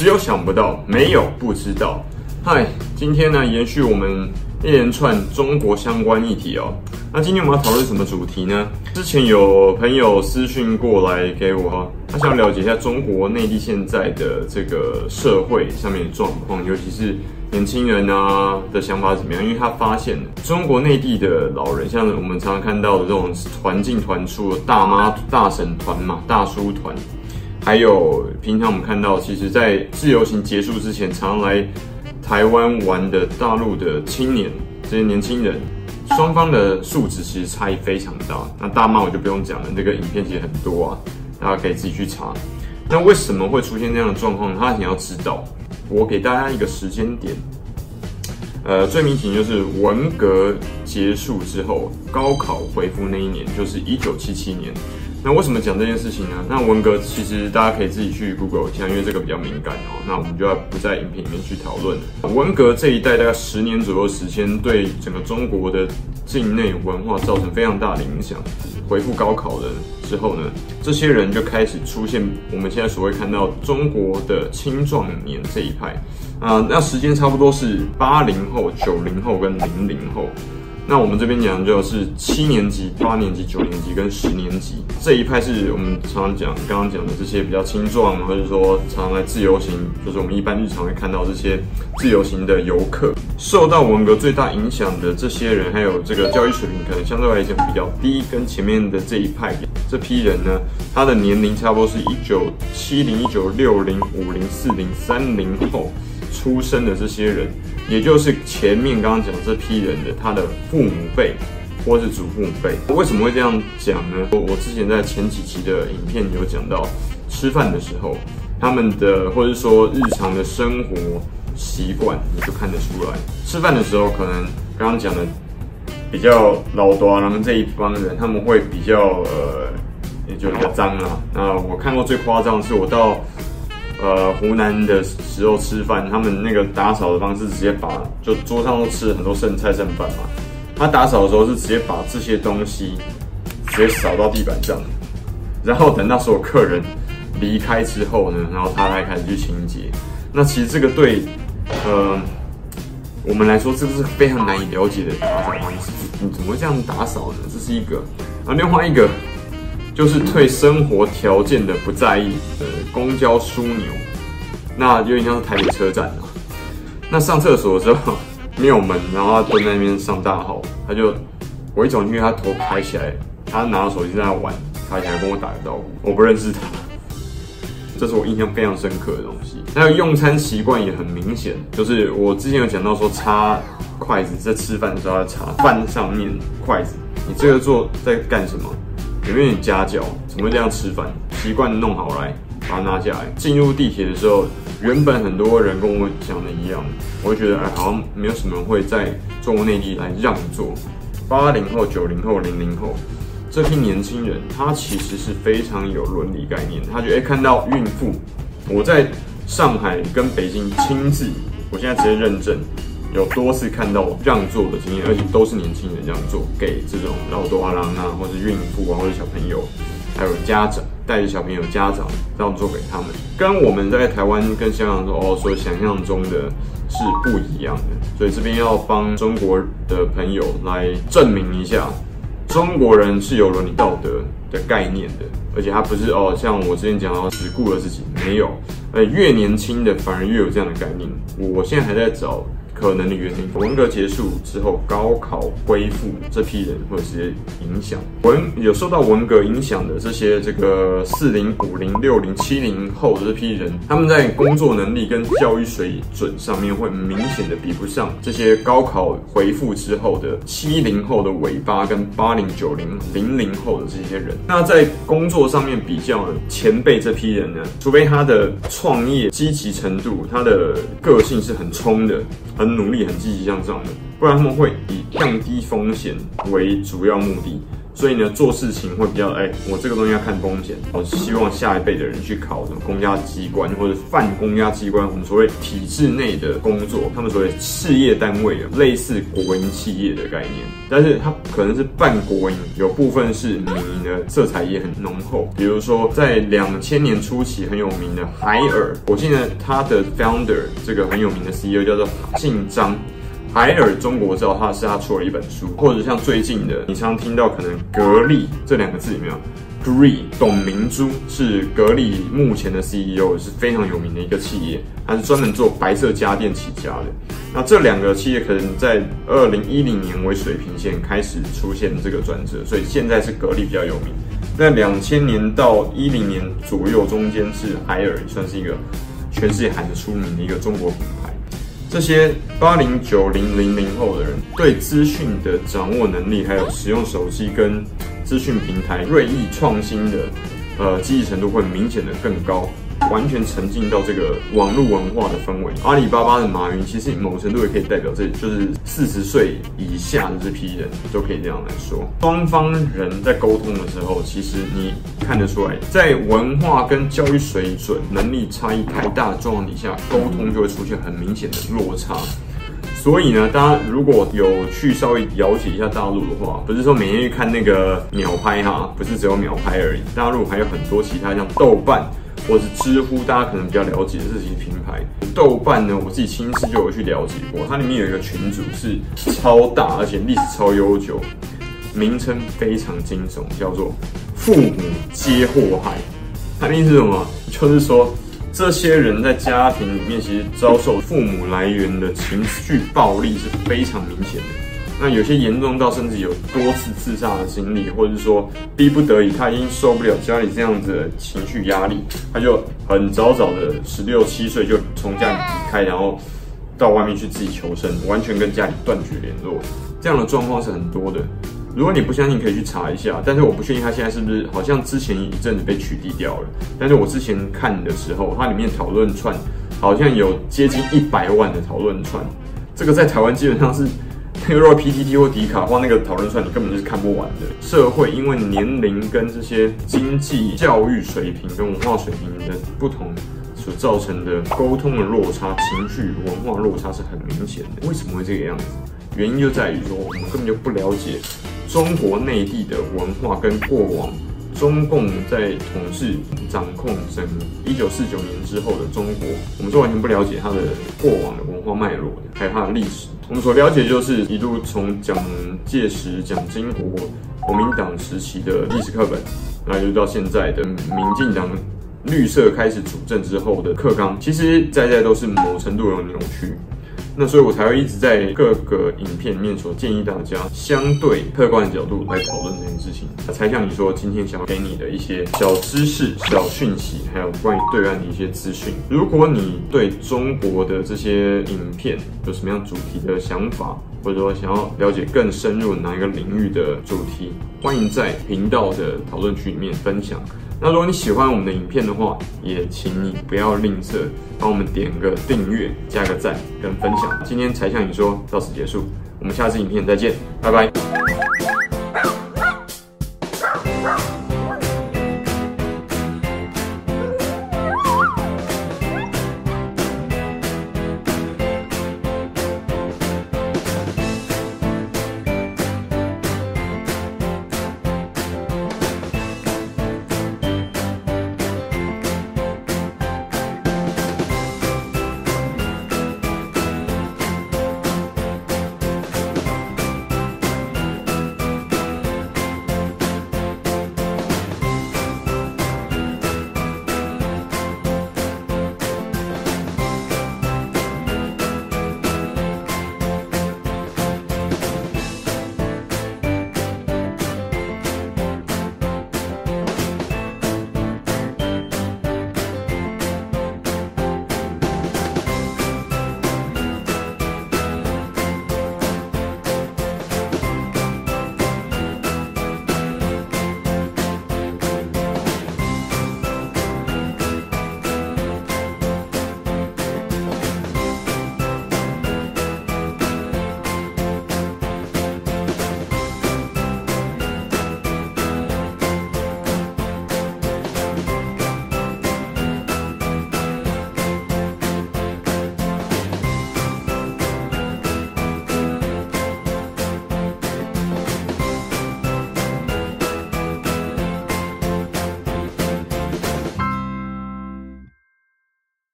只有想不到，没有不知道。嗨，今天呢，延续我们一连串中国相关议题哦。那今天我们要讨论什么主题呢？之前有朋友私讯过来给我，他想了解一下中国内地现在的这个社会上面的状况，尤其是年轻人啊的想法怎么样？因为他发现中国内地的老人，像我们常常看到的这种团进团出的大妈大婶团嘛、大叔团，还有平常我们看到，其实在自由行结束之前，常来。台湾玩的大陆的青年，这些年轻人，双方的素质其实差异非常大。那大妈我就不用讲了，这个影片其实很多啊，大家可以自己去查。那为什么会出现这样的状况？他想要知道，我给大家一个时间点。呃，最明显就是文革结束之后，高考恢复那一年，就是一九七七年。那为什么讲这件事情呢？那文革其实大家可以自己去 Google 一下，因为这个比较敏感哦。那我们就要不在影片里面去讨论。文革这一代大概十年左右时间，对整个中国的境内文化造成非常大的影响。恢复高考的之后呢，这些人就开始出现我们现在所谓看到中国的青壮年这一派啊、那时间差不多是八零后、九零后跟零零后。那我们这边讲就是七年级、八年级、九年级跟十年级这一派，是我们常常讲刚刚讲的这些比较青壮，或者说常常来自由行，就是我们一般日常会看到这些自由行的游客。受到文革最大影响的这些人，还有这个教育水平可能相对来讲比较低，跟前面的这一派这批人呢，他的年龄差不多是一九七零、一九六零、五零、四零、三零后出生的这些人。也就是前面刚刚讲这批人的他的父母辈或是祖父母辈，为什么会这样讲呢？我我之前在前几期的影片有讲到，吃饭的时候他们的或者说日常的生活习惯，你就看得出来。吃饭的时候，可能刚刚讲的比较老多，他们这一帮人他们会比较呃，也就比较脏啊。那我看过最夸张的是我到。呃，湖南的时候吃饭，他们那个打扫的方式，直接把就桌上都吃了很多剩菜剩饭嘛。他打扫的时候是直接把这些东西直接扫到地板上，然后等到所有客人离开之后呢，然后他才开始去清洁。那其实这个对呃我们来说，这个是非常难以了解的打扫方式。你怎么会这样打扫呢？这是一个，啊，另外一个。就是对生活条件的不在意的公交枢纽，那有点像是台北车站啊。那上厕所的时候 没有门，然后他蹲在那边上大号，他就我一走进去，他头抬起来，他拿着手机在那玩，抬起来跟我打个招呼，我不认识他，这是我印象非常深刻的东西。还有用餐习惯也很明显，就是我之前有讲到说插筷子在吃饭的时候要插饭上面筷子，你这个做在干什么？有没有点家教？怎么会这样吃饭？习惯弄好来，把它拿下来。进入地铁的时候，原本很多人跟我讲的一样，我会觉得哎，好像没有什么人会在中国内地来让座。八零后、九零后、零零后这批年轻人，他其实是非常有伦理概念。他觉得哎，看到孕妇，我在上海跟北京亲自，我现在直接认证。有多次看到让座的经验，而且都是年轻人让座，给这种老多阿郎啊，或是孕妇啊，或者小朋友，还有家长带着小朋友家长让座给他们，跟我们在台湾跟香港说哦所想象中的是不一样的，所以这边要帮中国的朋友来证明一下，中国人是有伦理道德的概念的，而且他不是哦像我之前讲到只顾了自己，没有，呃越年轻的反而越有这样的概念，我现在还在找。可能的原因，文革结束之后，高考恢复，这批人会有些影响。文有受到文革影响的这些这个四零、五零、六零、七零后的这批人，他们在工作能力跟教育水准上面会明显的比不上这些高考恢复之后的七零后的尾巴跟八零、九零、零零后的这些人。那在工作上面比较，前辈这批人呢，除非他的创业积极程度，他的个性是很冲的，很。努力很积极向上的，不然他们会以降低风险为主要目的。所以呢，做事情会比较哎、我这个东西要看风险，我希望下一辈的人去考什么公家机关或者泛公家机关，我们所谓体制内的工作，他们所谓事业单位啊，类似国营企业的概念，但是它可能是半国营，有部分是民营的色彩也很浓厚。比如说在两千年初期很有名的海尔，我记得他的 founder 这个很有名的 CEO 叫做姓张。海尔中国造，他是他出了一本书，或者像最近的，你常常听到可能格力这两个字有没有？Gree 董明珠是格力目前的 CEO，是非常有名的一个企业，它是专门做白色家电起家的。那这两个企业可能在二零一零年为水平线开始出现这个转折，所以现在是格力比较有名。在两千年到一零年左右中间是海尔，算是一个全世界喊得出名的一个中国品牌。这些八零九零零零后的人，对资讯的掌握能力，还有使用手机跟资讯平台锐意创新的，呃，记忆程度会明显的更高。完全沉浸到这个网络文化的氛围。阿里巴巴的马云，其实某程度也可以代表这，就是四十岁以下的这批人都可以这样来说。双方人在沟通的时候，其实你看得出来，在文化跟教育水准能力差异太大的状况底下，沟通就会出现很明显的落差。所以呢，大家如果有去稍微了解一下大陆的话，不是说每天去看那个秒拍哈，不是只有秒拍而已，大陆还有很多其他像豆瓣。或是知乎，大家可能比较了解的这些品牌。豆瓣呢，我自己亲自就有去了解过，它里面有一个群组是超大，而且历史超悠久，名称非常惊悚，叫做“父母皆祸害”。它的意思是什么？就是说这些人在家庭里面，其实遭受父母来源的情绪暴力是非常明显的。那有些严重到甚至有多次自杀的经历，或者是说逼不得已，他已经受不了家里这样子的情绪压力，他就很早早的十六七岁就从家里离开，然后到外面去自己求生，完全跟家里断绝联络。这样的状况是很多的。如果你不相信，可以去查一下。但是我不确定他现在是不是好像之前一阵子被取缔掉了。但是我之前看的时候，它里面讨论串好像有接近一百万的讨论串，这个在台湾基本上是。那个如果 PTT 或迪卡的话，那个讨论串你根本就是看不完的。社会因为年龄跟这些经济、教育水平跟文化水平的不同，所造成的沟通的落差、情绪文化落差是很明显的。为什么会这个样子？原因就在于说，我们根本就不了解中国内地的文化跟过往中共在统治、掌控整一九四九年之后的中国，我们是完全不了解它的过往的文化脉络的，还有它的历史。我们所了解就是一路从蒋介石、蒋经国、国民党时期的历史课本，那就到现在的民进党绿色开始主政之后的课纲，其实在在都是某程度有扭曲。那所以我才会一直在各个影片里面所建议大家相对客观的角度来讨论这件事情。才像你说，今天想要给你的一些小知识、小讯息，还有关于对岸的一些资讯。如果你对中国的这些影片有什么样主题的想法，或者说想要了解更深入哪一个领域的主题，欢迎在频道的讨论区里面分享。那如果你喜欢我们的影片的话，也请你不要吝啬，帮我们点个订阅、加个赞跟分享。今天才向你说到此结束，我们下次影片再见，拜拜。